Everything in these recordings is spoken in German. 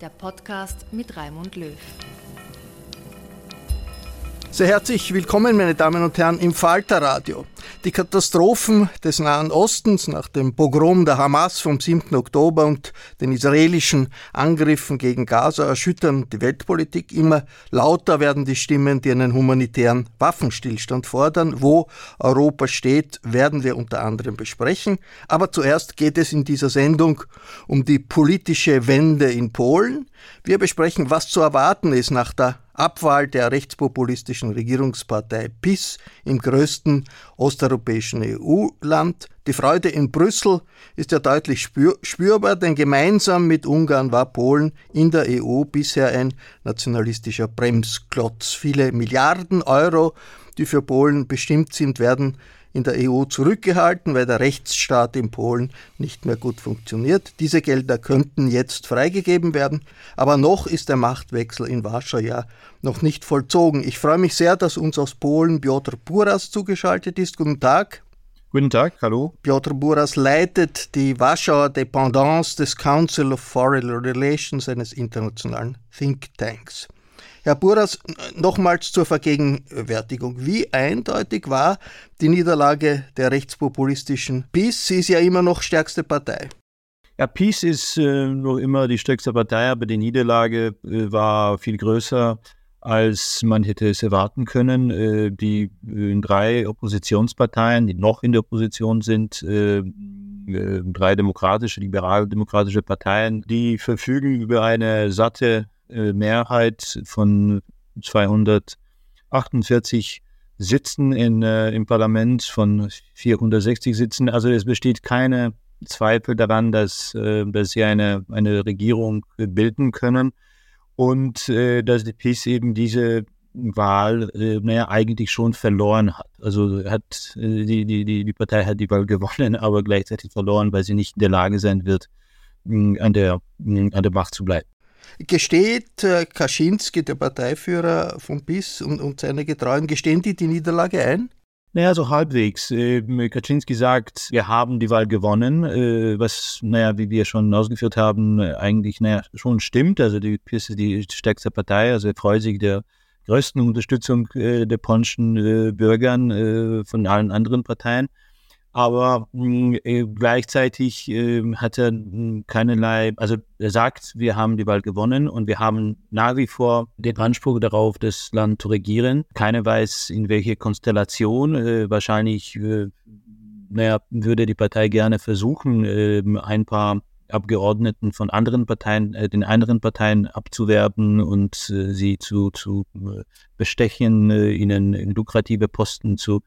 der Podcast mit Raimund Löw. Sehr herzlich willkommen, meine Damen und Herren, im Falterradio. Die Katastrophen des Nahen Ostens nach dem Pogrom der Hamas vom 7. Oktober und den israelischen Angriffen gegen Gaza erschüttern die Weltpolitik. Immer lauter werden die Stimmen, die einen humanitären Waffenstillstand fordern. Wo Europa steht, werden wir unter anderem besprechen. Aber zuerst geht es in dieser Sendung um die politische Wende in Polen. Wir besprechen, was zu erwarten ist nach der Abwahl der rechtspopulistischen Regierungspartei PIS im größten osteuropäischen EU-Land. Die Freude in Brüssel ist ja deutlich spür spürbar, denn gemeinsam mit Ungarn war Polen in der EU bisher ein nationalistischer Bremsklotz. Viele Milliarden Euro, die für Polen bestimmt sind, werden in der EU zurückgehalten, weil der Rechtsstaat in Polen nicht mehr gut funktioniert. Diese Gelder könnten jetzt freigegeben werden, aber noch ist der Machtwechsel in Warschau ja noch nicht vollzogen. Ich freue mich sehr, dass uns aus Polen Piotr Buras zugeschaltet ist. Guten Tag. Guten Tag, hallo. Piotr Buras leitet die Warschauer Dependance des Council of Foreign Relations, eines internationalen Thinktanks. Herr Buras, nochmals zur Vergegenwärtigung. Wie eindeutig war die Niederlage der rechtspopulistischen PiS? Sie ist ja immer noch stärkste Partei. Ja, PiS ist äh, noch immer die stärkste Partei, aber die Niederlage äh, war viel größer, als man hätte es erwarten können. Äh, die äh, drei Oppositionsparteien, die noch in der Opposition sind, äh, äh, drei demokratische, liberal-demokratische Parteien, die verfügen über eine satte Mehrheit von 248 Sitzen in, äh, im Parlament von 460 Sitzen. Also es besteht keine Zweifel daran, dass, äh, dass sie eine, eine Regierung bilden können und äh, dass die PiS eben diese Wahl, äh, naja, eigentlich schon verloren hat. Also hat äh, die, die, die, Partei hat die Wahl gewonnen, aber gleichzeitig verloren, weil sie nicht in der Lage sein wird, an der, an der Macht zu bleiben. Gesteht äh, Kaczynski, der Parteiführer von BIS und, und seine Getreuen, gestehen die die Niederlage ein? Naja, so halbwegs. Äh, Kaczynski sagt, wir haben die Wahl gewonnen, äh, was, naja, wie wir schon ausgeführt haben, eigentlich, naja, schon stimmt. Also die PIS ist die stärkste Partei, also er freut sich der größten Unterstützung äh, der polnischen Bürgern von allen anderen Parteien aber mh, äh, gleichzeitig äh, hat er mh, keinerlei, also er sagt, wir haben die Wahl gewonnen und wir haben nach wie vor den Anspruch darauf, das Land zu regieren. Keiner weiß, in welche Konstellation. Äh, wahrscheinlich, äh, naja, würde die Partei gerne versuchen, äh, ein paar Abgeordneten von anderen Parteien, äh, den anderen Parteien abzuwerben und äh, sie zu, zu äh, bestechen, äh, ihnen lukrative Posten zu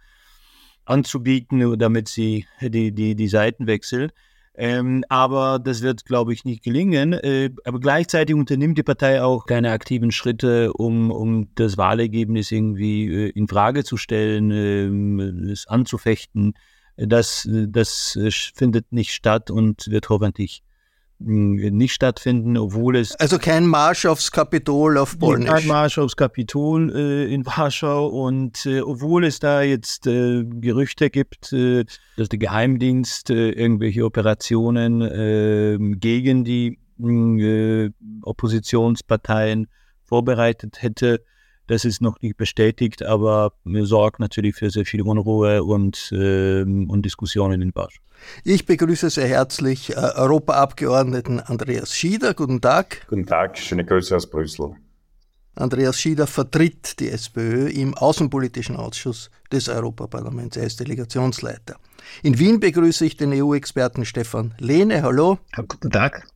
anzubieten, damit sie die, die, die Seiten wechseln. Ähm, aber das wird, glaube ich, nicht gelingen. Äh, aber gleichzeitig unternimmt die Partei auch keine aktiven Schritte, um, um das Wahlergebnis irgendwie äh, in Frage zu stellen, äh, es anzufechten. Das, das findet nicht statt und wird hoffentlich nicht stattfinden, obwohl es. Also kein Marsch aufs Kapitol auf Polnisch. Kein Marsch aufs Kapitol äh, in Warschau und äh, obwohl es da jetzt äh, Gerüchte gibt, äh, dass der Geheimdienst äh, irgendwelche Operationen ähm, gegen die äh, Oppositionsparteien vorbereitet hätte, das ist noch nicht bestätigt, aber sorgt natürlich für sehr viel Unruhe und, ähm, und Diskussionen in Warschau. Ich begrüße sehr herzlich äh, Europaabgeordneten Andreas Schieder. Guten Tag. Guten Tag, schöne Grüße aus Brüssel. Andreas Schieder vertritt die SPÖ im Außenpolitischen Ausschuss des Europaparlaments. Er ist Delegationsleiter. In Wien begrüße ich den EU-Experten Stefan Lehne. Hallo. Guten Tag.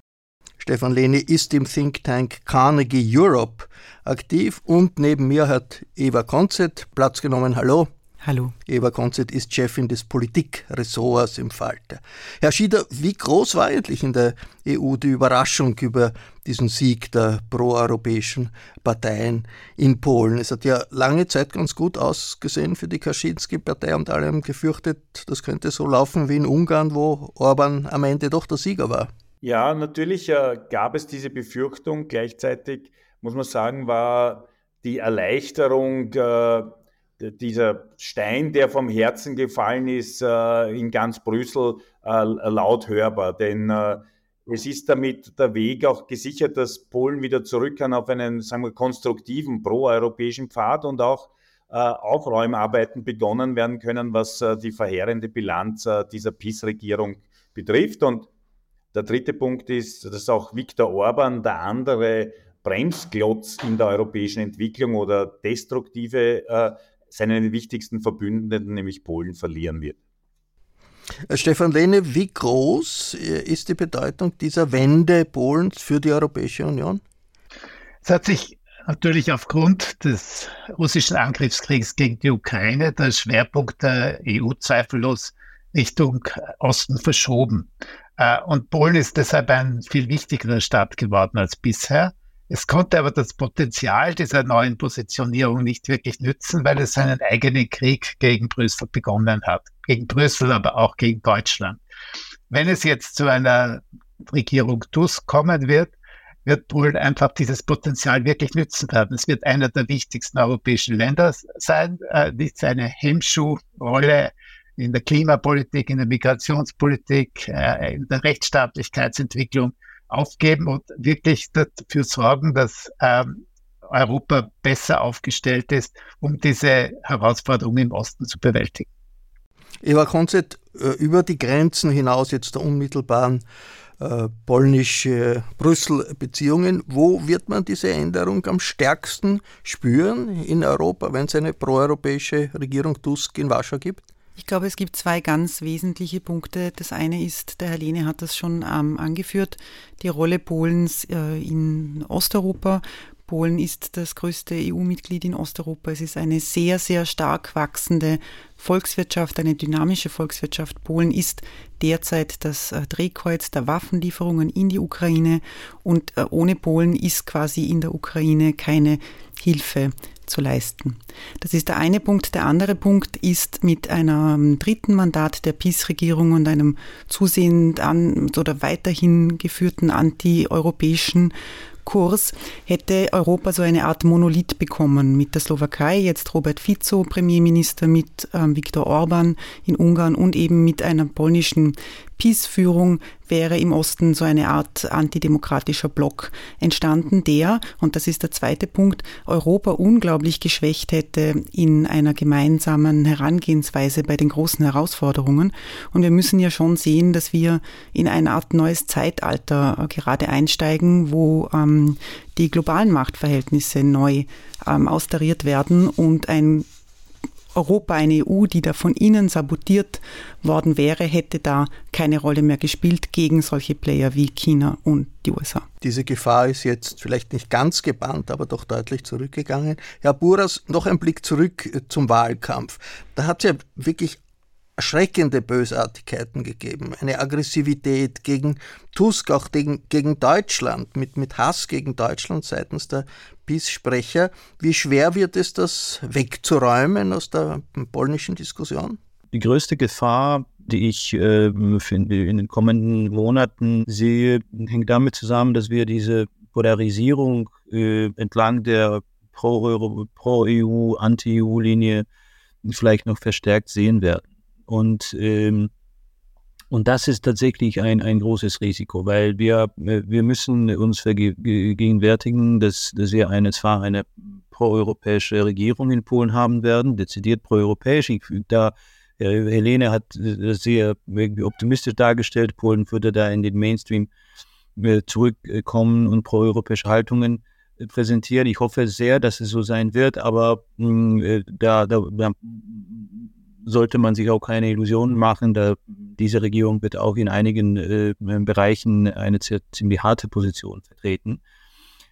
Stefan Lehne ist im Think Tank Carnegie Europe aktiv und neben mir hat Eva Konzett Platz genommen. Hallo. Hallo. Eva Konzett ist Chefin des Politikressorts im Falter. Herr Schieder, wie groß war eigentlich in der EU die Überraschung über diesen Sieg der proeuropäischen Parteien in Polen? Es hat ja lange Zeit ganz gut ausgesehen für die Kaczynski-Partei und alle haben gefürchtet, das könnte so laufen wie in Ungarn, wo Orban am Ende doch der Sieger war. Ja, natürlich äh, gab es diese Befürchtung. Gleichzeitig muss man sagen, war die Erleichterung äh, dieser Stein, der vom Herzen gefallen ist, äh, in ganz Brüssel äh, laut hörbar. Denn äh, es ist damit der Weg auch gesichert, dass Polen wieder zurück kann auf einen, sagen wir, konstruktiven proeuropäischen Pfad und auch Aufräumarbeiten begonnen werden können, was die verheerende Bilanz dieser PiS-Regierung betrifft. Und der dritte Punkt ist, dass auch Viktor Orban, der andere Bremsklotz in der europäischen Entwicklung oder destruktive seinen wichtigsten Verbündeten, nämlich Polen, verlieren wird. Äh, Stefan Lehne, wie groß äh, ist die Bedeutung dieser Wende Polens für die Europäische Union? Es hat sich natürlich aufgrund des russischen Angriffskriegs gegen die Ukraine der Schwerpunkt der EU zweifellos Richtung Osten verschoben. Äh, und Polen ist deshalb ein viel wichtigerer Staat geworden als bisher. Es konnte aber das Potenzial dieser neuen Positionierung nicht wirklich nützen, weil es seinen eigenen Krieg gegen Brüssel begonnen hat. Gegen Brüssel, aber auch gegen Deutschland. Wenn es jetzt zu einer Regierung Tusk kommen wird, wird Polen einfach dieses Potenzial wirklich nützen werden. Es wird einer der wichtigsten europäischen Länder sein, äh, nicht seine Hemmschuhrolle in der Klimapolitik, in der Migrationspolitik, äh, in der Rechtsstaatlichkeitsentwicklung aufgeben und wirklich dafür sorgen, dass ähm, Europa besser aufgestellt ist, um diese Herausforderungen im Osten zu bewältigen. Eva Konzett, äh, über die Grenzen hinaus jetzt der unmittelbaren äh, polnisch-Brüssel-Beziehungen, wo wird man diese Änderung am stärksten spüren in Europa, wenn es eine proeuropäische Regierung Tusk in Warschau gibt? Ich glaube, es gibt zwei ganz wesentliche Punkte. Das eine ist, der Herr Lehne hat das schon ähm, angeführt, die Rolle Polens äh, in Osteuropa. Polen ist das größte EU-Mitglied in Osteuropa. Es ist eine sehr, sehr stark wachsende Volkswirtschaft, eine dynamische Volkswirtschaft. Polen ist derzeit das äh, Drehkreuz der Waffenlieferungen in die Ukraine und äh, ohne Polen ist quasi in der Ukraine keine Hilfe zu leisten. Das ist der eine Punkt. Der andere Punkt ist mit einem dritten Mandat der PiS-Regierung und einem zusehend an oder weiterhin geführten antieuropäischen Kurs hätte Europa so eine Art Monolith bekommen mit der Slowakei, jetzt Robert Fico, Premierminister, mit ähm, Viktor Orban in Ungarn und eben mit einer polnischen Peace-Führung wäre im Osten so eine Art antidemokratischer Block entstanden, der, und das ist der zweite Punkt, Europa unglaublich geschwächt hätte in einer gemeinsamen Herangehensweise bei den großen Herausforderungen. Und wir müssen ja schon sehen, dass wir in eine Art neues Zeitalter gerade einsteigen, wo ähm, die globalen Machtverhältnisse neu ähm, austariert werden und ein Europa, eine EU, die da von innen sabotiert worden wäre, hätte da keine Rolle mehr gespielt gegen solche Player wie China und die USA. Diese Gefahr ist jetzt vielleicht nicht ganz gebannt, aber doch deutlich zurückgegangen. Herr Buras, noch ein Blick zurück äh, zum Wahlkampf. Da hat es ja wirklich erschreckende Bösartigkeiten gegeben, eine Aggressivität gegen Tusk, auch gegen, gegen Deutschland, mit, mit Hass gegen Deutschland seitens der PiS-Sprecher. Wie schwer wird es, das wegzuräumen aus der polnischen Diskussion? Die größte Gefahr, die ich äh, in den kommenden Monaten sehe, hängt damit zusammen, dass wir diese Polarisierung äh, entlang der Pro-EU, Pro Anti-EU-Linie vielleicht noch verstärkt sehen werden. Und, ähm, und das ist tatsächlich ein, ein großes Risiko, weil wir, wir müssen uns vergegenwärtigen, dass, dass wir eine, zwar eine proeuropäische Regierung in Polen haben werden, dezidiert proeuropäisch. Da Helene hat das sehr optimistisch dargestellt. Polen würde da in den Mainstream äh, zurückkommen und proeuropäische Haltungen äh, präsentieren. Ich hoffe sehr, dass es so sein wird, aber mh, äh, da, da, da sollte man sich auch keine Illusionen machen. Da diese Regierung wird auch in einigen äh, Bereichen eine ziemlich harte Position vertreten.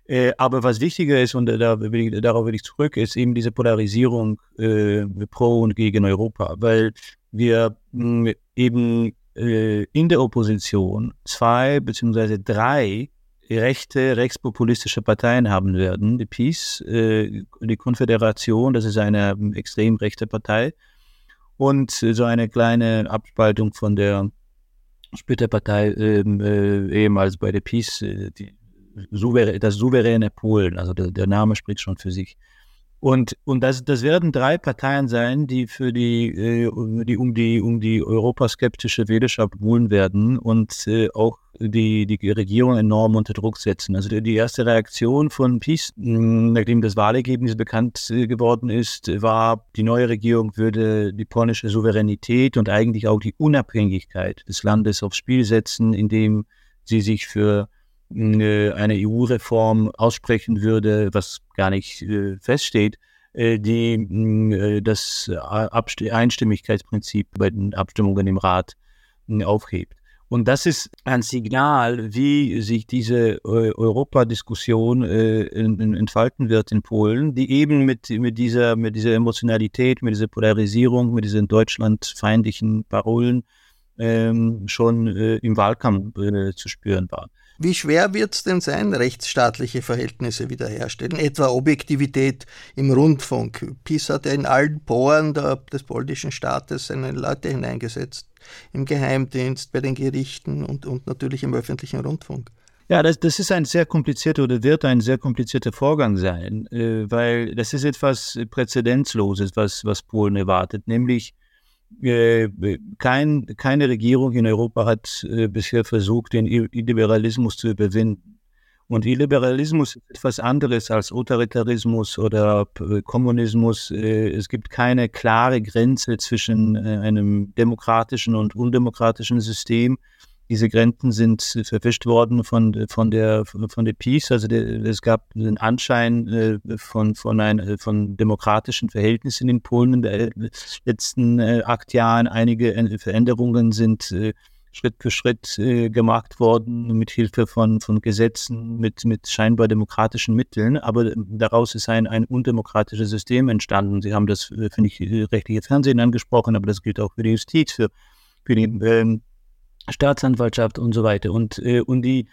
Äh, aber was wichtiger ist, und da will ich, darauf will ich zurück, ist eben diese Polarisierung äh, pro und gegen Europa, weil wir mh, hm, eben äh, in der Opposition zwei beziehungsweise drei rechte, rechtspopulistische Parteien haben werden. Die PiS, äh, die Konföderation, das ist eine extrem rechte Partei, und so eine kleine Abspaltung von der Splitterpartei, ähm, äh, ehemals bei der PiS, äh, die, das souveräne Polen, also der, der, Name spricht schon für sich. Und, und das, das werden drei Parteien sein, die für die, äh, die um die um die europaskeptische Wählerschaft buhlen werden und äh, auch die, die Regierung enorm unter Druck setzen. Also die erste Reaktion von PiS, nachdem das Wahlergebnis bekannt äh, geworden ist, war, die neue Regierung würde die polnische Souveränität und eigentlich auch die Unabhängigkeit des Landes aufs Spiel setzen, indem sie sich für eine EU-Reform aussprechen würde, was gar nicht äh, feststeht, äh, die äh, das Einstimmigkeitsprinzip bei den Abstimmungen im Rat aufhebt. Und das ist ein Signal, wie sich diese Europadiskussion äh, entfalten wird in Polen, die eben mit, mit, dieser, mit dieser Emotionalität, mit dieser Polarisierung, mit diesen deutschlandfeindlichen Parolen ähm, schon äh, im Wahlkampf äh, zu spüren war. Wie schwer wird es denn sein, rechtsstaatliche Verhältnisse wiederherstellen, etwa Objektivität im Rundfunk? PiS hat ja in allen Poren der, des polnischen Staates seine Leute hineingesetzt, im Geheimdienst, bei den Gerichten und, und natürlich im öffentlichen Rundfunk. Ja, das, das ist ein sehr komplizierter oder wird ein sehr komplizierter Vorgang sein, äh, weil das ist etwas Präzedenzloses, was, was Polen erwartet, nämlich kein, keine Regierung in Europa hat äh, bisher versucht, den Illiberalismus zu überwinden. Und Illiberalismus ist etwas anderes als Autoritarismus oder äh, Kommunismus. Äh, es gibt keine klare Grenze zwischen äh, einem demokratischen und undemokratischen System diese Grenzen sind verwischt worden von, von, der, von der Peace. Also der, es gab einen Anschein äh, von, von, ein, äh, von demokratischen Verhältnissen in Polen in den letzten äh, acht Jahren. Einige Veränderungen sind äh, Schritt für Schritt äh, gemacht worden, mit Hilfe von, von Gesetzen, mit, mit scheinbar demokratischen Mitteln. Aber daraus ist ein, ein undemokratisches System entstanden. Sie haben das, äh, finde ich, rechtliche Fernsehen angesprochen, aber das gilt auch für die Justiz, für, für die ähm, Staatsanwaltschaft und so weiter. Und, äh, und die,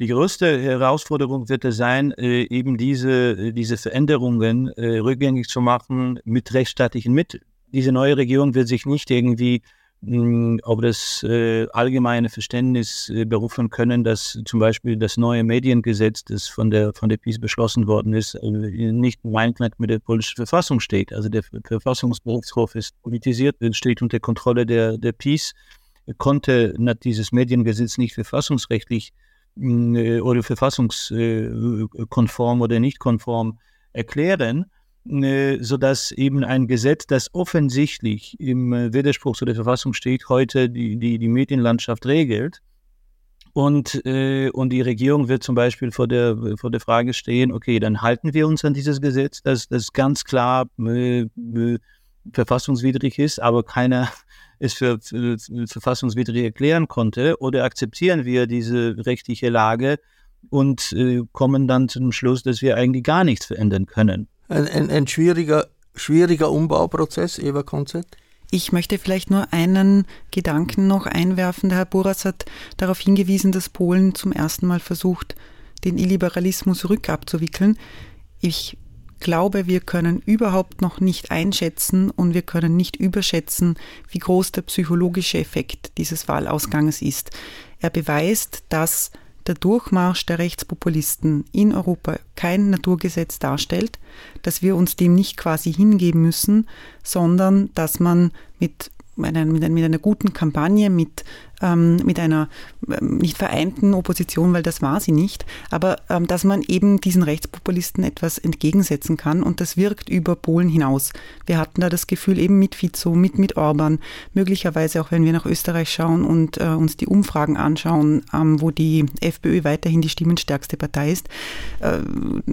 die größte Herausforderung wird es sein, äh, eben diese, diese Veränderungen äh, rückgängig zu machen mit rechtsstaatlichen Mitteln. Diese neue Regierung wird sich nicht irgendwie mh, hm, auf das äh, allgemeine Verständnis äh, berufen können, dass zum Beispiel das neue Mediengesetz, das von der, von der PiS beschlossen worden ist, äh, nicht im Einklang mit der polnischen Verfassung steht. Also der Verfassungsberufshof ist politisiert, steht unter Kontrolle der, der PiS konnte dieses Mediengesetz nicht verfassungsrechtlich mm, äh, oder verfassungskonform oder nicht konform erklären, äh, sodass eben ein Gesetz, das offensichtlich im Widerspruch zu der Verfassung steht, heute die, die, die Medienlandschaft regelt. Und, äh, und die Regierung wird zum Beispiel vor der, vor der Frage stehen, okay, dann halten wir uns an dieses Gesetz, das, das ganz klar äh, äh, verfassungswidrig ist, aber keiner es für, für, für verfassungswidrig erklären konnte, oder akzeptieren wir diese rechtliche Lage und äh, kommen dann zu dem Schluss, dass wir eigentlich gar nichts verändern können. Ein, ein, ein schwieriger, schwieriger Umbauprozess, Eva Konzert? Ich möchte vielleicht nur einen Gedanken noch einwerfen. Der Herr Boras hat darauf hingewiesen, dass Polen zum ersten Mal versucht, den Illiberalismus rückabzuwickeln. Ich glaube, wir können überhaupt noch nicht einschätzen und wir können nicht überschätzen, wie groß der psychologische Effekt dieses Wahlausganges ist. Er beweist, dass der Durchmarsch der Rechtspopulisten in Europa kein Naturgesetz darstellt, dass wir uns dem nicht quasi hingeben müssen, sondern dass man mit mit mit einer guten Kampagne, mit ähm, mit einer ähm, nicht vereinten Opposition, weil das war sie nicht, aber ähm, dass man eben diesen Rechtspopulisten etwas entgegensetzen kann und das wirkt über Polen hinaus. Wir hatten da das Gefühl eben mit Fico, mit, mit Orban, möglicherweise auch wenn wir nach Österreich schauen und äh, uns die Umfragen anschauen, ähm, wo die FPÖ weiterhin die stimmenstärkste Partei ist, äh,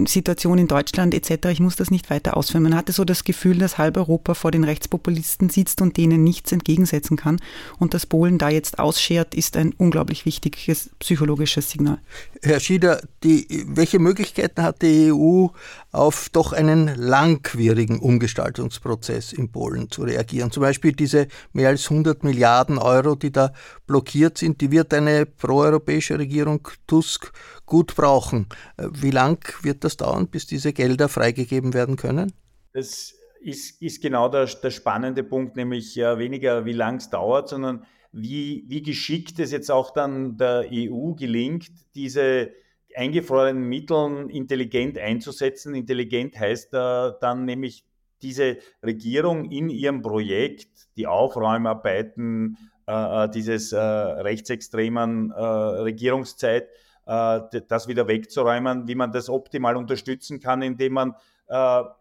Situation in Deutschland etc., ich muss das nicht weiter ausführen. Man hatte so das Gefühl, dass halb Europa vor den Rechtspopulisten sitzt und denen nichts entgegensetzen kann und dass Polen da jetzt aus ausschert, ist ein unglaublich wichtiges psychologisches Signal. Herr Schieder, die, welche Möglichkeiten hat die EU, auf doch einen langwierigen Umgestaltungsprozess in Polen zu reagieren? Zum Beispiel diese mehr als 100 Milliarden Euro, die da blockiert sind, die wird eine proeuropäische Regierung Tusk gut brauchen. Wie lang wird das dauern, bis diese Gelder freigegeben werden können? Das ist, ist genau der, der spannende Punkt, nämlich ja, weniger wie lang es dauert, sondern wie, wie geschickt es jetzt auch dann der EU gelingt, diese eingefrorenen Mittel intelligent einzusetzen. Intelligent heißt äh, dann nämlich diese Regierung in ihrem Projekt, die Aufräumarbeiten äh, äh dieses äh, rechtsextremen äh, Regierungszeit, äh, das wieder wegzuräumen, wie man das optimal unterstützen kann, indem man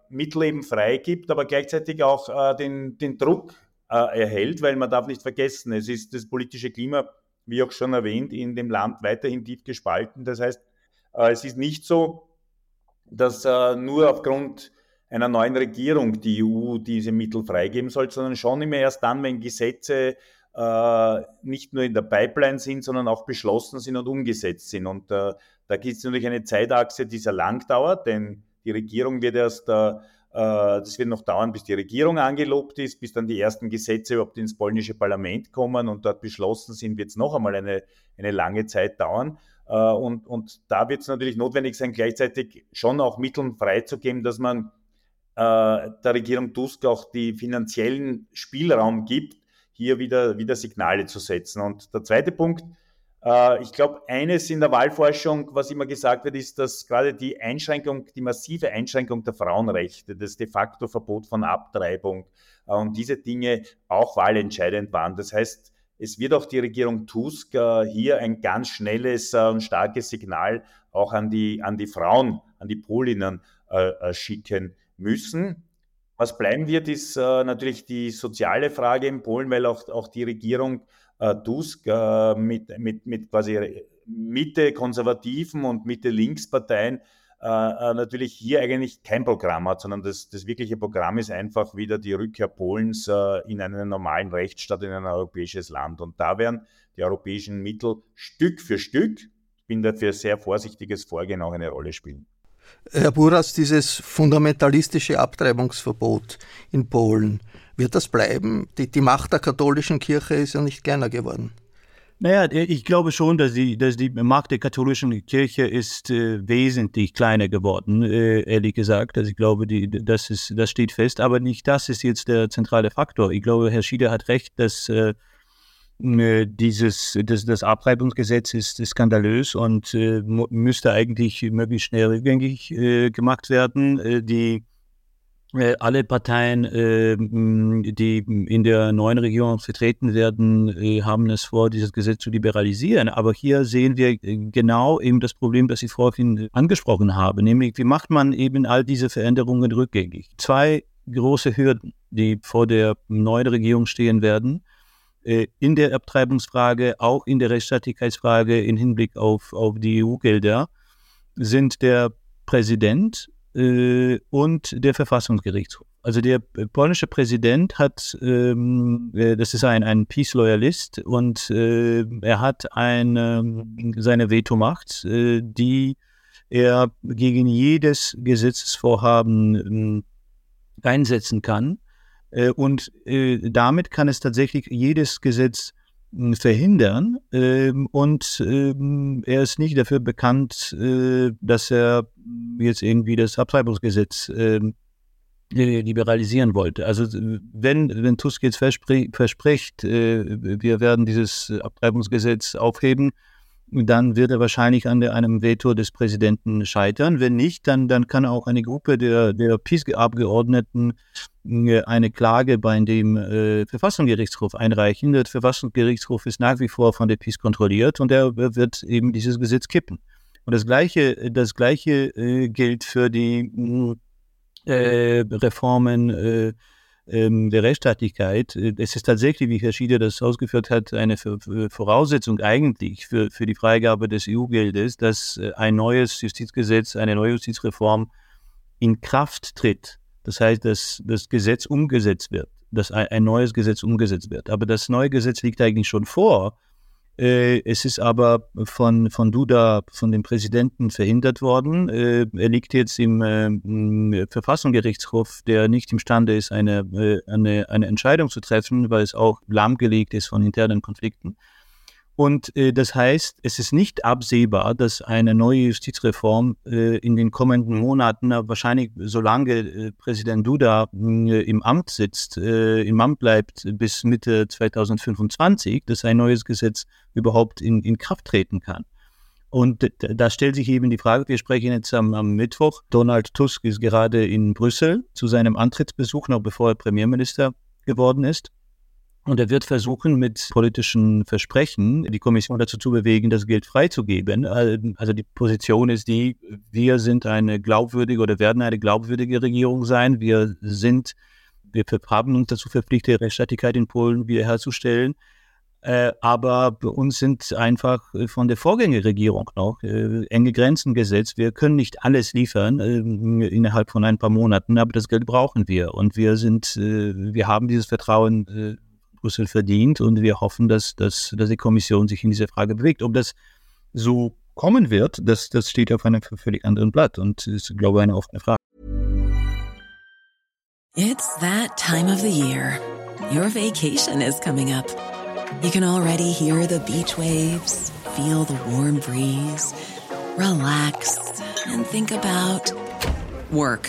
Mittel eben freigibt, aber gleichzeitig auch den, den Druck äh, erhält, weil man darf nicht vergessen, es ist das politische Klima, wie auch schon erwähnt, in dem Land weiterhin tief gespalten. Das heißt, äh, es ist nicht so, dass äh, nur aufgrund einer neuen Regierung die EU diese Mittel freigeben soll, sondern schon immer erst dann, wenn Gesetze äh, nicht nur in der Pipeline sind, sondern auch beschlossen sind und umgesetzt sind. Und äh, da gibt es natürlich eine Zeitachse, die sehr lang dauert, denn die Regierung wird erst äh, das wird noch dauern, bis die Regierung angelobt ist, bis dann die ersten Gesetze überhaupt ins polnische Parlament kommen und dort beschlossen sind, wird es noch einmal eine, eine lange Zeit dauern. Äh, und, und da wird es natürlich notwendig sein, gleichzeitig schon auch Mittel freizugeben, dass man äh, der Regierung Tusk auch die finanziellen Spielraum gibt, hier wieder, wieder Signale zu setzen. Und der zweite Punkt, äh, ich glaube, eines in der Wahlforschung, was immer gesagt wird, ist, dass gerade die Einschränkung, die massive Einschränkung der Frauenrechte, das de facto Verbot von Abtreibung äh, und diese Dinge auch wahlentscheidend waren. Das heißt, es wird auch die Regierung Tusk äh, hier ein ganz schnelles und starkes Signal auch an die, an die Frauen, an die Polinnen schicken müssen. Was bleiben wird, ist natürlich die soziale Frage in Polen, weil auch, auch die Regierung äh, Tusk äh, mit, mit, mit quasi Mitte-Konservativen und Mitte-Links-Parteien äh, äh, natürlich hier eigentlich kein Programm hat, sondern das, das wirkliche Programm ist einfach wieder die Rückkehr Polens äh, in einen normalen Rechtsstaat, in ein europäisches Land. Und da werden die europäischen Mittel Stück für Stück, ich bin dafür sehr vorsichtiges Vorgehen, auch eine Rolle spielen. Herr Buras, dieses fundamentalistische Abtreibungsverbot in Polen, wird das bleiben? Die, die Macht der katholischen Kirche ist ja nicht kleiner geworden. Naja, ich glaube schon, dass die, dass die Macht der katholischen Kirche ist äh, wesentlich kleiner geworden, äh, ehrlich gesagt. Also ich glaube, die, das, ist, das steht fest, aber nicht das ist jetzt der zentrale Faktor. Ich glaube, Herr Schieder hat recht, dass äh, äh dieses, das, das Abtreibungsgesetz ist skandalös und äh, müsste eigentlich möglichst schnell rückgängig äh, gemacht werden. die äh, alle Parteien, äh, die in der neuen Regierung vertreten werden, äh, haben es vor, dieses Gesetz zu liberalisieren. Aber hier sehen wir genau eben das Problem, das ich vorhin angesprochen habe, nämlich wie macht man eben all diese Veränderungen rückgängig? Zwei große Hürden, die vor der neuen Regierung stehen werden, in der Abtreibungsfrage, auch in der Rechtsstaatlichkeitsfrage im Hinblick auf, auf die EU-Gelder, sind der Präsident äh, und der Verfassungsgerichtshof. Also der äh, polnische Präsident hat, ähm, äh, das ist ein, ein Peace-Loyalist und äh, er hat eine, seine Vetomacht, äh, die er gegen jedes Gesetzesvorhaben ähm, einsetzen kann Äh, und äh, damit kann es tatsächlich jedes Gesetz verhindern. Ähm, und ähm, er ist nicht dafür bekannt, äh, dass er jetzt irgendwie das Abtreibungsgesetz ähm, liberalisieren wollte. Also wenn, wenn Tusk jetzt verspricht, wir werden dieses Abtreibungsgesetz aufheben, dann wird er wahrscheinlich an einem Veto des Präsidenten scheitern. Wenn nicht, dann, dann kann auch eine Gruppe der, der PiS-Abgeordneten äh, eine Klage bei dem äh, Verfassungsgerichtshof einreichen. Der Verfassungsgerichtshof ist nach wie vor von der PiS kontrolliert und er wird eben dieses Gesetz kippen. Und das Gleiche, das Gleiche äh, gilt für die äh, Reformen äh, ähm, der Rechtsstaatlichkeit. Äh, es ist tatsächlich, wie Herr Schieder das ausgeführt hat, eine Voraussetzung eigentlich für, für die Freigabe des EU-Geldes, dass äh, ein neues Justizgesetz, eine neue Justizreform in Kraft tritt. Das heißt, dass das Gesetz umgesetzt wird, dass ein, ein neues Gesetz umgesetzt wird. Aber das neue Gesetz liegt eigentlich schon vor. Äh, es ist aber von, von Duda, von dem Präsidenten, verhindert worden. Äh, er liegt jetzt im, äh, im, Verfassungsgerichtshof, der nicht imstande ist, eine, eine, eine Entscheidung zu treffen, weil es auch lahmgelegt ist von internen Konflikten. Und äh, das heißt, es ist nicht absehbar, dass eine neue Justizreform äh, in den kommenden Monaten, wahrscheinlich solange äh, Präsident Duda äh, im Amt sitzt, äh, im Amt bleibt bis Mitte 2025, dass ein neues Gesetz überhaupt in, in Kraft treten kann. Und da stellt sich eben die Frage, wir sprechen jetzt am, am, Mittwoch, Donald Tusk ist gerade in Brüssel zu seinem Antrittsbesuch, noch bevor er Premierminister geworden ist. Und er wird versuchen, mit politischen Versprechen die Kommission dazu zu bewegen, das Geld freizugeben. Also die Position ist die, wir sind eine glaubwürdige oder werden eine glaubwürdige Regierung sein. Wir sind, wir haben uns dazu verpflichtet, Rechtsstaatlichkeit in Polen wiederherzustellen. Äh, aber bei uns sind einfach von der Vorgängerregierung noch äh, enge Grenzen gesetzt. Wir können nicht alles liefern äh, innerhalb von ein paar Monaten, aber das Geld brauchen wir. Und wir sind, äh, wir haben dieses Vertrauen äh, Brüssel verdient und wir hoffen, dass, dass, dass die Kommission sich in dieser Frage bewegt. Ob das so kommen wird, das, das steht auf einem völlig anderen Blatt und ist, glaube ich, eine offene Frage. It's that time of the year. Your vacation is coming up. You can already hear the beach waves, feel the warm breeze, relax and think about work.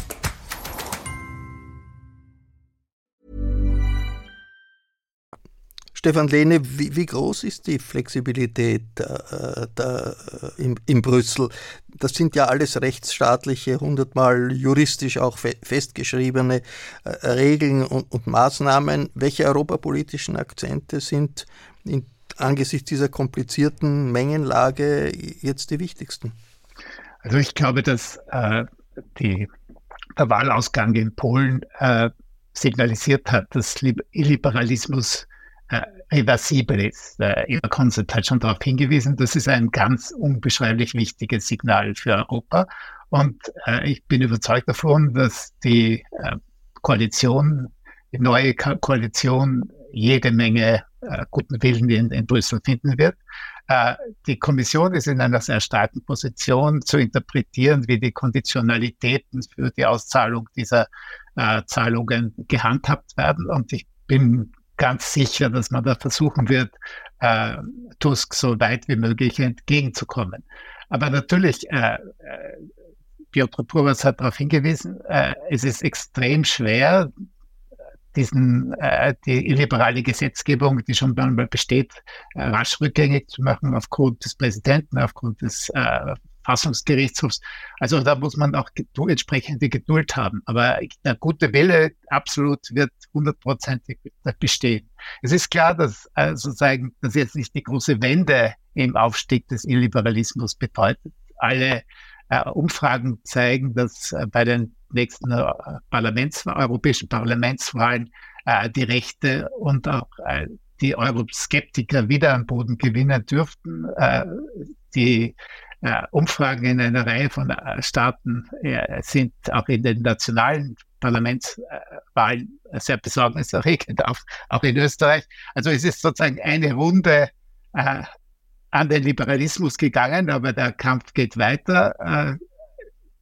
Stefan Lehne, wie, wie, groß ist die Flexibilität äh, da, äh, in, in, Brüssel? Das sind ja alles rechtsstaatliche, hundertmal juristisch auch fe festgeschriebene äh, Regeln und, und, Maßnahmen. Welche europapolitischen Akzente sind in, angesichts dieser komplizierten Mengenlage jetzt die wichtigsten? Also ich glaube, dass äh, die, der Wahlausgang in Polen äh, signalisiert hat, dass Illiberalismus äh, reversibel ist. Äh, Eva Konzept hat schon darauf hingewiesen, das ist ein ganz unbeschreiblich wichtiges Signal für Europa. Und äh, ich bin überzeugt davon, dass die äh, Koalition, die neue Ko Koalition jede Menge äh, guten Willen in, in Brüssel finden wird. Äh, die Kommission ist in einer sehr starken Position zu interpretieren, wie die Konditionalitäten für die Auszahlung dieser äh, Zahlungen gehandhabt werden. Und ich bin ganz sicher, dass man da versuchen wird, äh, Tusk so weit wie möglich entgegenzukommen. Aber natürlich, äh, äh Piotr Purwas hat darauf hingewiesen, äh, es ist extrem schwer, diesen, äh, die illiberale Gesetzgebung, die schon einmal besteht, äh, rasch rückgängig zu machen aufgrund des Präsidenten, aufgrund des äh, Verfassungsgerichtshofs. Also da muss man auch entsprechende Geduld haben. Aber der gute Wille absolut wird hundertprozentig bestehen. Es ist klar, dass äh, sozusagen das jetzt nicht die große Wende im Aufstieg des Illiberalismus bedeutet. Alle äh, Umfragen zeigen, dass äh, bei den nächsten äh, Parlaments, europäischen Parlamentswahlen äh, die Rechte und auch äh, die Euroskeptiker wieder am Boden gewinnen dürften. die Umfragen in einer Reihe von äh, Staaten äh, sind auch in den nationalen Parlamentswahlen sehr besorgniserregend, auch, auch in Österreich. Also es ist sozusagen eine Runde äh, an den Liberalismus gegangen, aber der Kampf geht weiter. Äh,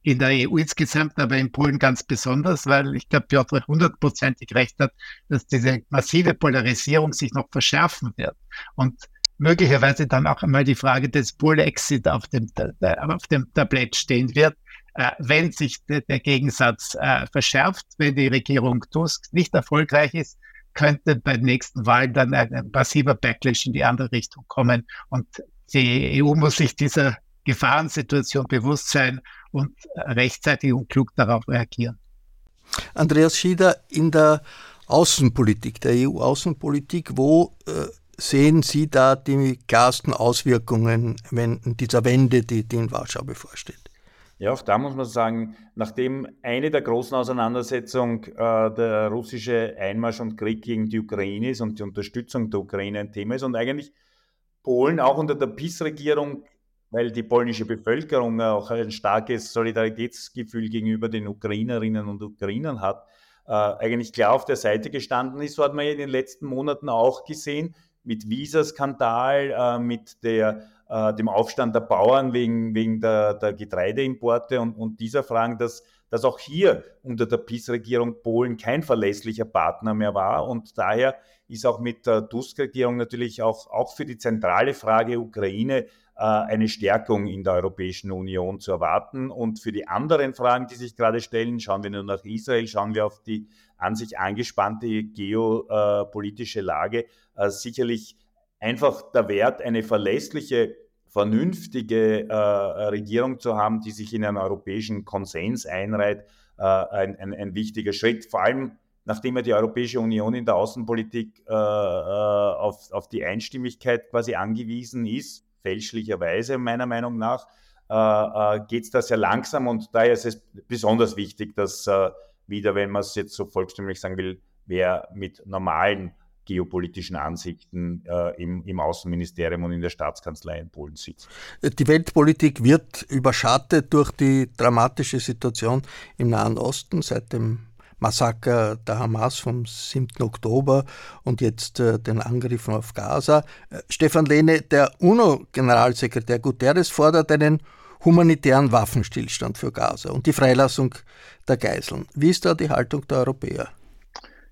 in der EU insgesamt, aber in Polen ganz besonders, weil ich glaube, Piotr hundertprozentig recht hat, dass diese massive Polarisierung sich noch verschärfen wird. Und möglicherweise dann auch einmal die Frage des Polexit auf dem, auf dem Tablett stehen wird, äh, wenn sich der, Gegensatz äh, verschärft, wenn die Regierung Tusk nicht erfolgreich ist, könnte bei den nächsten Wahlen dann ein massiver Backlash in die andere Richtung kommen. Und die EU muss sich dieser Gefahrensituation bewusst sein und rechtzeitig und klug darauf reagieren. Andreas Schieder, in der Außenpolitik, der EU-Außenpolitik, wo äh, sehen Sie da die klarsten Auswirkungen dieser Wende, die, die in Warschau bevorsteht? Ja, auch da muss man sagen, nachdem eine der großen Auseinandersetzungen äh, der russische Einmarsch und Krieg gegen die Ukraine ist und die Unterstützung der Ukraine ein Thema ist und eigentlich Polen auch unter der PiS-Regierung weil die polnische Bevölkerung auch ein starkes Solidaritätsgefühl gegenüber den Ukrainerinnen und Ukrainern hat, äh, eigentlich klar auf der Seite gestanden ist. So hat man in den letzten Monaten auch gesehen, mit Visa-Skandal, äh, mit der, äh, dem Aufstand der Bauern wegen, wegen der, der Getreideimporte und, und dieser Fragen, dass, dass auch hier unter der PiS-Regierung Polen kein verlässlicher Partner mehr war. Und daher ist auch mit der Tusk-Regierung natürlich auch, auch für die zentrale Frage Ukraine äh, eine Stärkung in der Europäischen Union zu erwarten. Und für die anderen Fragen, die sich gerade stellen, schauen wir nur nach Israel, schauen wir auf die an sich angespannte geopolitische Lage, äh, sicherlich einfach der Wert, eine verlässliche, vernünftige äh, Regierung zu haben, die sich in einen europäischen Konsens einreiht, ein, ein, ein wichtiger Schritt. Vor allem nachdem ja die Europäische Union in der Außenpolitik äh, auf, auf die Einstimmigkeit quasi angewiesen ist, fälschlicherweise meiner Meinung nach, äh, äh, geht es da sehr langsam und daher ist es besonders wichtig, dass äh, wieder, wenn man es jetzt so volkstümlich sagen will, wer mit normalen geopolitischen Ansichten äh, im, im, Außenministerium und in der Staatskanzlei in Polen sitzt. Die Weltpolitik wird überschattet durch die dramatische Situation im Nahen Osten seit dem Massaker der Hamas vom 7. Oktober und jetzt äh, den Angriffen auf Gaza. Äh, Stefan Lehne, der UNO-Generalsekretär Guterres fordert einen humanitären Waffenstillstand für Gaza und die Freilassung der Geiseln. Wie ist da die Haltung der Europäer?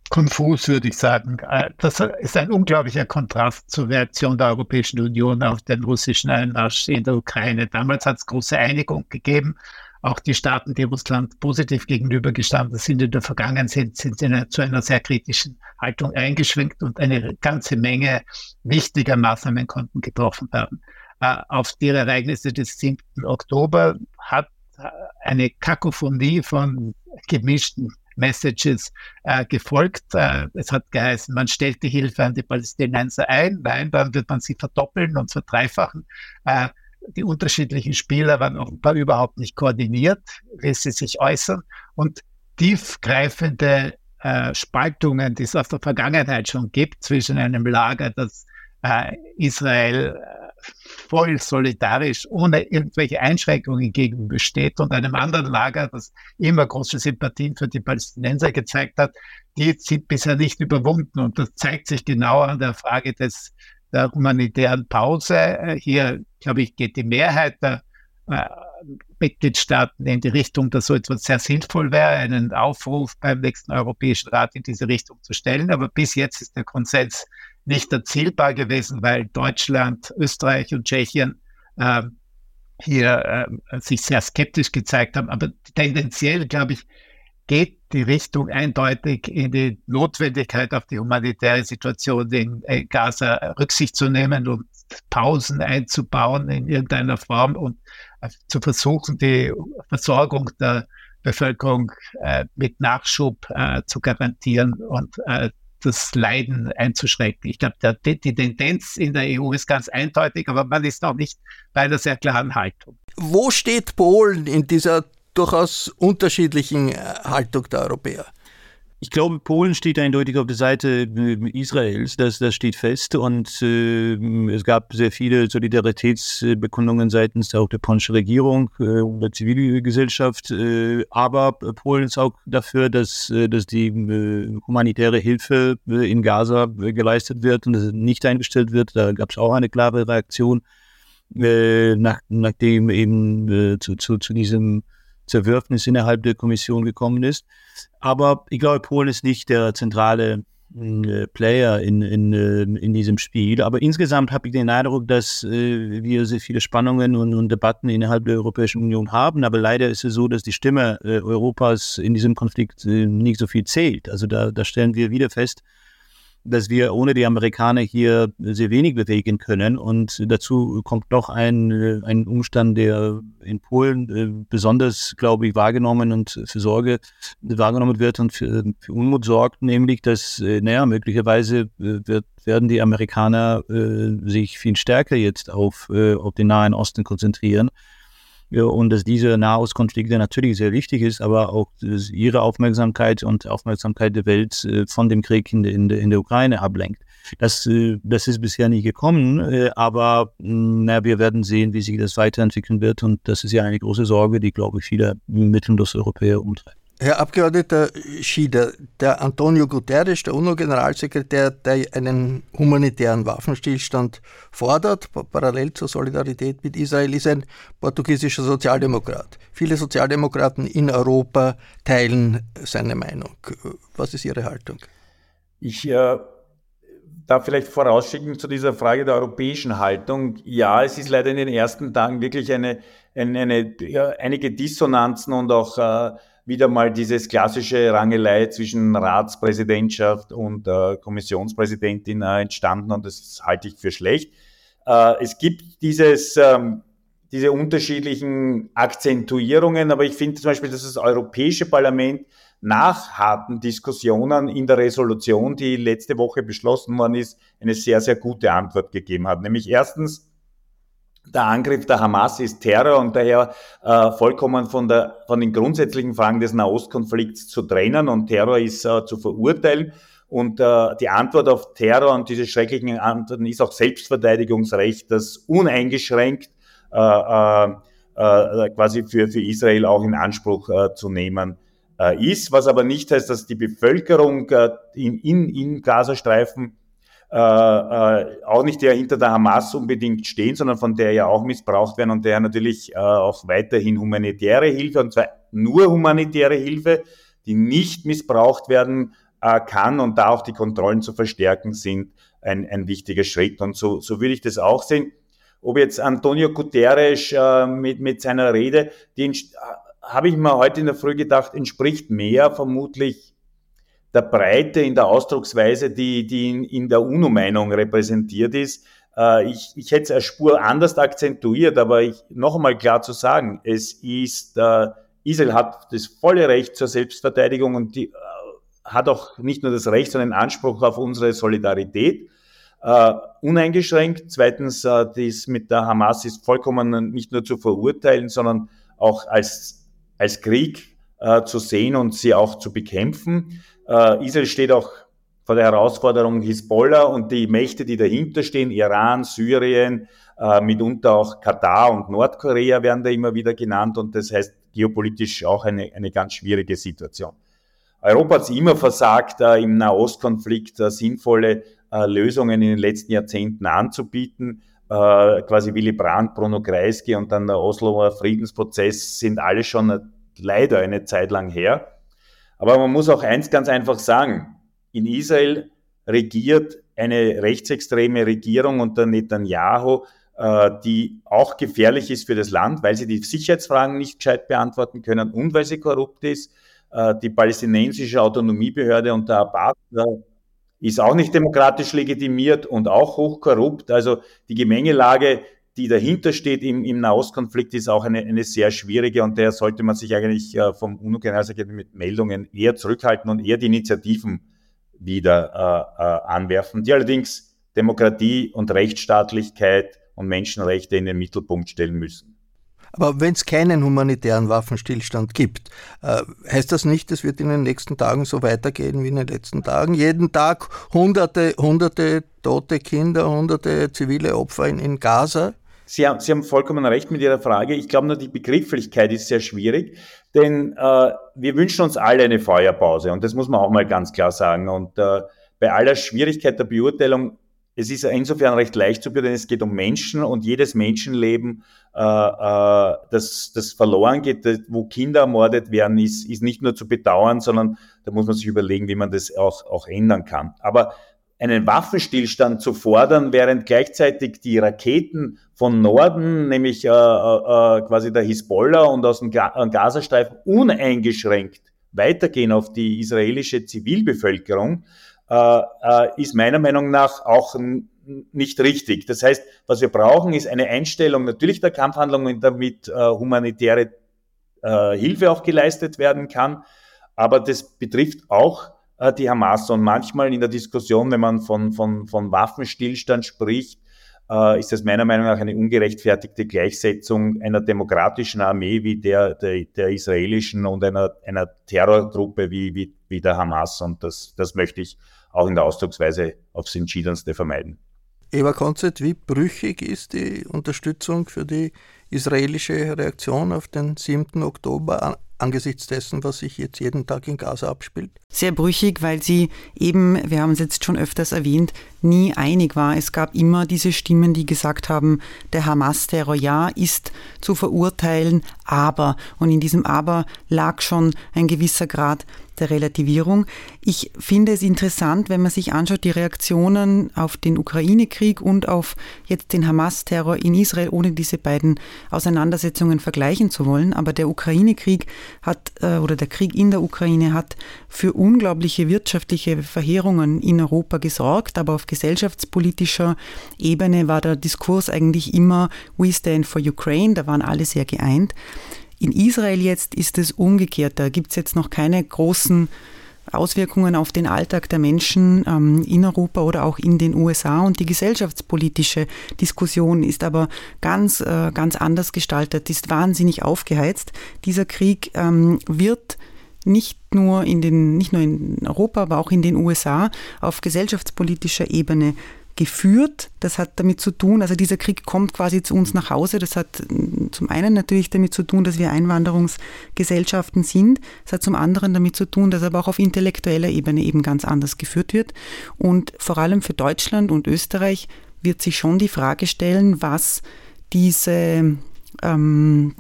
Konfus, würde ich sagen. Äh, das ist ein unglaublicher Kontrast zur Reaktion der Europäischen Union auf den russischen Einmarsch in der Ukraine. Damals hat es große Einigung gegeben auch die Staaten, die Russland positiv gegenübergestanden sind in der Vergangenheit, sind, sind in zu einer sehr kritischen Haltung eingeschränkt und eine ganze Menge wichtiger Maßnahmen konnten getroffen werden. Äh, auf die Ereignisse des 7. Oktober hat äh, eine Kakophonie von gemischten Messages äh, gefolgt. Äh, es hat geheißen, man stellt die Hilfe an die Palästinenser ein. Nein, dann wird man sie verdoppeln und verdreifachen. Äh, die unterschiedlichen Spieler waren offenbar überhaupt nicht koordiniert, wie sie sich äußern. Und tiefgreifende äh, Spaltungen, die es aus der Vergangenheit schon gibt, zwischen einem Lager, das äh, Israel voll solidarisch, ohne irgendwelche Einschränkungen gegenübersteht und einem anderen Lager, das immer große Sympathien für die Palästinenser gezeigt hat, die sind bisher nicht überwunden. Und das zeigt sich genau an der Frage des der humanitären Pause. Äh, hier, glaube ich, geht die Mehrheit der äh, Mitgliedstaaten in die Richtung, dass so etwas sehr sinnvoll wäre, einen Aufruf beim nächsten Europäischen Rat in diese Richtung zu stellen. Aber bis jetzt ist der Konsens nicht erzielbar gewesen, weil Deutschland, Österreich und Tschechien äh, hier äh, sich sehr skeptisch gezeigt haben. Aber tendenziell, glaube ich, geht die Richtung eindeutig in die Notwendigkeit, auf die humanitäre Situation in äh, Gaza Rücksicht zu nehmen und Pausen einzubauen in irgendeiner Form und äh, zu versuchen, die Versorgung der Bevölkerung äh, mit Nachschub äh, zu garantieren und äh, das Leiden einzuschränken. Ich glaube, die Tendenz in der EU ist ganz eindeutig, aber man ist noch nicht bei einer sehr klaren Haltung. Wo steht Polen in dieser durchaus unterschiedlichen äh, Haltung der Europäer. Ich glaube, Polen steht eindeutig auf der Seite äh, Israels, das, das steht fest. Und äh, es gab sehr viele Solidaritätsbekundungen seitens auch der polnischen Regierung äh, und der Zivilgesellschaft. Äh, aber Polen ist auch dafür, dass, äh, dass die äh, humanitäre Hilfe in Gaza geleistet wird und nicht eingestellt wird. Da gab es auch eine klare Reaktion, nach, nachdem eben zu, zu, zu diesem Zerwürfnis innerhalb der Kommission gekommen ist. Aber ich glaube, Polen ist nicht der zentrale äh, Player in, in, äh, in diesem Spiel. Aber insgesamt habe ich den Eindruck, dass äh, wir sehr viele Spannungen und, und, Debatten innerhalb der Europäischen Union haben. Aber leider ist es so, dass die Stimme äh, Europas in diesem Konflikt äh, nicht so viel zählt. Also da, da stellen wir wieder fest, dass wir ohne die Amerikaner hier sehr wenig bewegen können. Und dazu kommt noch ein, äh, ein Umstand, der in Polen äh, besonders, glaube ich, wahrgenommen und für Sorge wahrgenommen wird und für, für Unmut sorgt, nämlich, dass, äh, naja, möglicherweise wird, werden die Amerikaner sich viel stärker jetzt auf, auf den Nahen Osten konzentrieren und dass diese Nahostkonflikte natürlich sehr wichtig ist, aber auch ihre Aufmerksamkeit und Aufmerksamkeit der Welt äh, von dem Krieg in, in, in der Ukraine ablenkt. Das, äh, das ist bisher nicht gekommen, äh, aber mm, na, wir werden sehen, wie sich das weiterentwickeln wird und das ist ja eine große Sorge, die, glaube ich, viele Mitteleuropäer umtreibt. Herr Abgeordneter Schieder, der Antonio Guterres, der UNO-Generalsekretär, der einen humanitären Waffenstillstand fordert, parallel zur Solidarität mit Israel, ist ein portugiesischer Sozialdemokrat. Viele Sozialdemokraten in Europa teilen seine Meinung. Was ist Ihre Haltung? Ich äh, darf vielleicht vorausschicken zu dieser Frage der europäischen Haltung. Ja, es ist leider in den ersten Tagen wirklich eine, eine, eine ja, einige Dissonanzen und auch äh, wieder mal dieses klassische Rangelei zwischen Ratspräsidentschaft und äh, Kommissionspräsidentin äh, entstanden und das halte ich für schlecht. Äh, es gibt dieses, ähm, diese unterschiedlichen Akzentuierungen, aber ich finde zum Beispiel, dass das Europäische Parlament nach harten Diskussionen in der Resolution, die letzte Woche beschlossen worden ist, eine sehr, sehr gute Antwort gegeben hat. Nämlich erstens, der Angriff der Hamas ist Terror und daher äh, vollkommen von, der, von den grundsätzlichen Fragen des Nahostkonflikts zu trennen und Terror ist äh, zu verurteilen. Und äh, die Antwort auf Terror und diese schrecklichen Antworten ist auch Selbstverteidigungsrecht, das uneingeschränkt äh, äh, äh, quasi für, für Israel auch in Anspruch äh, zu nehmen äh, ist, was aber nicht heißt, dass die Bevölkerung äh, in, in, in Gazastreifen äh, äh, auch nicht der hinter der Hamas unbedingt stehen, sondern von der ja auch missbraucht werden und der natürlich äh, auch weiterhin humanitäre Hilfe, und zwar nur humanitäre Hilfe, die nicht missbraucht werden äh, kann und da auch die Kontrollen zu verstärken sind, ein, ein wichtiger Schritt. Und so, so würde ich das auch sehen. Ob jetzt Antonio Guterres äh, mit, mit seiner Rede, die äh, habe ich mir heute in der Früh gedacht, entspricht mehr vermutlich der Breite in der Ausdrucksweise, die, die in, in der UNO-Meinung repräsentiert ist. Äh, ich, ich hätte es eine Spur anders akzentuiert, aber ich, noch einmal klar zu sagen, es ist, äh, Israel hat das volle Recht zur Selbstverteidigung und die, äh, hat auch nicht nur das Recht, sondern Anspruch auf unsere Solidarität. Uh, uneingeschränkt. Zweitens, uh, das mit der Hamas ist vollkommen nicht nur zu verurteilen, sondern auch als, als Krieg uh, zu sehen und sie auch zu bekämpfen. Äh, Israel steht auch vor der Herausforderung Hisbollah und die Mächte, die dahinter stehen, Iran, Syrien, äh, mitunter auch Katar und Nordkorea werden da immer wieder genannt und das heißt geopolitisch auch eine, eine ganz schwierige Situation. Europa hat es immer versagt, äh, im Nahostkonflikt äh, sinnvolle äh, Lösungen in den letzten Jahrzehnten anzubieten. Äh, quasi Willy Brandt, Bruno Kreisky und dann der Osloer Friedensprozess sind alle schon leider eine Zeit lang her. Aber man muss auch eins ganz einfach sagen. In Israel regiert eine rechtsextreme Regierung unter Netanyahu, äh, die auch gefährlich ist für das Land, weil sie die Sicherheitsfragen nicht gescheit beantworten können und weil sie korrupt ist. Äh, die palästinensische Autonomiebehörde unter Abbas äh, ist auch nicht demokratisch legitimiert und auch hochkorrupt. Also die Gemengelage die dahinter steht im, im Nahostkonflikt, ist auch eine, eine sehr schwierige und daher sollte man sich eigentlich äh, vom UNO-Generalsekretär mit Meldungen eher zurückhalten und eher die Initiativen wieder äh, äh, anwerfen, die allerdings Demokratie und Rechtsstaatlichkeit und Menschenrechte in den Mittelpunkt stellen müssen. Aber wenn es keinen humanitären Waffenstillstand gibt, äh, heißt das nicht, es wird in den nächsten Tagen so weitergehen wie in den letzten Tagen? Jeden Tag hunderte, hunderte tote Kinder, hunderte zivile Opfer in, in Gaza? Sie haben, Sie haben vollkommen recht mit Ihrer Frage. Ich glaube nur, die Begrifflichkeit ist sehr schwierig, denn äh, wir wünschen uns alle eine Feuerpause und das muss man auch mal ganz klar sagen. Und äh, bei aller Schwierigkeit der Beurteilung es ist insofern recht leicht zu beurteilen, es geht um Menschen und jedes Menschenleben, äh, äh, das, das verloren geht, wo Kinder ermordet werden, ist, ist nicht nur zu bedauern, sondern da muss man sich überlegen, wie man das auch, auch ändern kann. Aber einen Waffenstillstand zu fordern, während gleichzeitig die Raketen von Norden, nämlich äh, äh, äh quasi der Hisbollah und aus dem Gazastreifen uneingeschränkt weitergehen auf die israelische Zivilbevölkerung, äh, äh, ist meiner Meinung nach auch nicht richtig. Das heißt, was wir brauchen, ist eine Einstellung natürlich der Kampfhandlungen, damit äh, humanitäre äh, Hilfe auch geleistet werden kann. Aber das betrifft auch äh, die Hamas. Und manchmal in der Diskussion, wenn man von, von, von Waffenstillstand spricht, äh, ist das meiner Meinung nach eine ungerechtfertigte Gleichsetzung einer demokratischen Armee wie der, der, der israelischen und einer, einer Terrorgruppe wie, wie, wie der Hamas. Und das, das möchte ich auch in der Ausdrucksweise aufs Entschiedenste vermeiden. Eva Konzett, wie brüchig ist die Unterstützung für die israelische Reaktion auf den 7. Oktober angesichts dessen, was sich jetzt jeden Tag in Gaza abspielt? Sehr brüchig, weil sie eben, wir haben es jetzt schon öfters erwähnt, nie einig war. Es gab immer diese Stimmen, die gesagt haben, der Hamas-Terror ja ist zu verurteilen, aber, und in diesem aber lag schon ein gewisser Grad der Relativierung. Ich finde es interessant, wenn man sich anschaut, die Reaktionen auf den Ukraine-Krieg und auf jetzt den Hamas-Terror in Israel, ohne diese beiden Auseinandersetzungen vergleichen zu wollen. Aber der Ukraine-Krieg hat, äh, oder der Krieg in der Ukraine hat für unglaubliche wirtschaftliche Verheerungen in Europa gesorgt. Aber auf gesellschaftspolitischer Ebene war der Diskurs eigentlich immer We stand for Ukraine. Da waren alle sehr geeint. In Israel jetzt ist es umgekehrt. Da gibt es jetzt noch keine großen Auswirkungen auf den Alltag der Menschen ähm, in Europa oder auch in den USA. Und die gesellschaftspolitische Diskussion ist aber ganz, äh, ganz anders gestaltet, ist wahnsinnig aufgeheizt. Dieser Krieg ähm, wird nicht nur in den, nicht nur in Europa, aber auch in den USA auf gesellschaftspolitischer Ebene geführt. Das hat damit zu tun, also dieser Krieg kommt quasi zu uns nach Hause. Das hat mm, zum einen natürlich damit zu tun, dass wir Einwanderungsgesellschaften sind. Es hat zum anderen damit zu tun, dass aber auch auf intellektueller Ebene eben ganz anders geführt wird. Und vor allem für Deutschland und Österreich wird sich schon die Frage stellen, was diese ähm,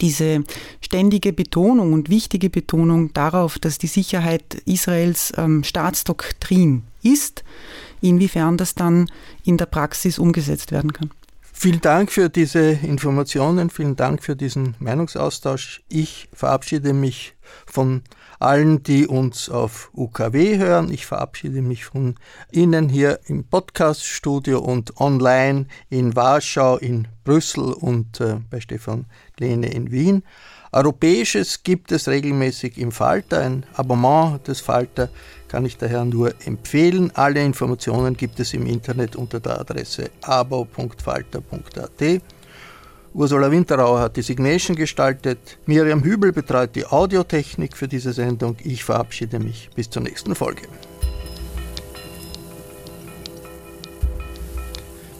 diese ständige Betonung und wichtige Betonung darauf, dass die Sicherheit Israels ähm, Staatsdoktrin ist, inwiefern das dann in der Praxis umgesetzt werden kann. Vielen Dank für diese Informationen, vielen Dank für diesen Meinungsaustausch. Ich verabschiede mich von allen, die uns auf UKW hören. Ich verabschiede mich von Ihnen hier im Podcaststudio und online in Warschau, in Brüssel und äh, bei Stefan Lehne in Wien. Europäisches gibt es regelmäßig im Falter. Ein Abonnement des Falter kann ich daher nur empfehlen. Alle Informationen gibt es im Internet unter der Adresse abo.falter.at. Ursula Winterauer hat die Signation gestaltet. Miriam Hübel betreut die Audiotechnik für diese Sendung. Ich verabschiede mich. Bis zur nächsten Folge.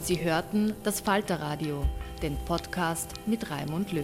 Sie hörten das Falterradio, den Podcast mit Raimund Löw.